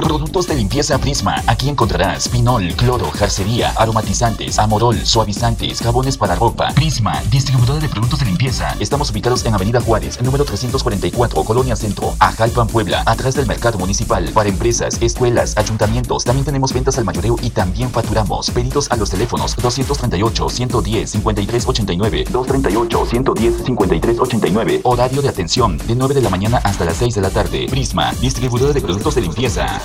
Productos de limpieza Prisma. Aquí encontrarás pinol, cloro, jarcería, aromatizantes, amorol, suavizantes, jabones para ropa. Prisma, distribuidora de productos de limpieza. Estamos ubicados en Avenida Juárez, número 344, Colonia Centro, Ajalpan, Puebla, atrás del mercado municipal. Para empresas, escuelas, ayuntamientos. También tenemos ventas al mayoreo y también facturamos. Pedidos a los teléfonos 238 110 5389, 238 110 5389. Horario de atención de 9 de la mañana hasta las 6 de la tarde. Prisma, distribuidora de productos de limpieza.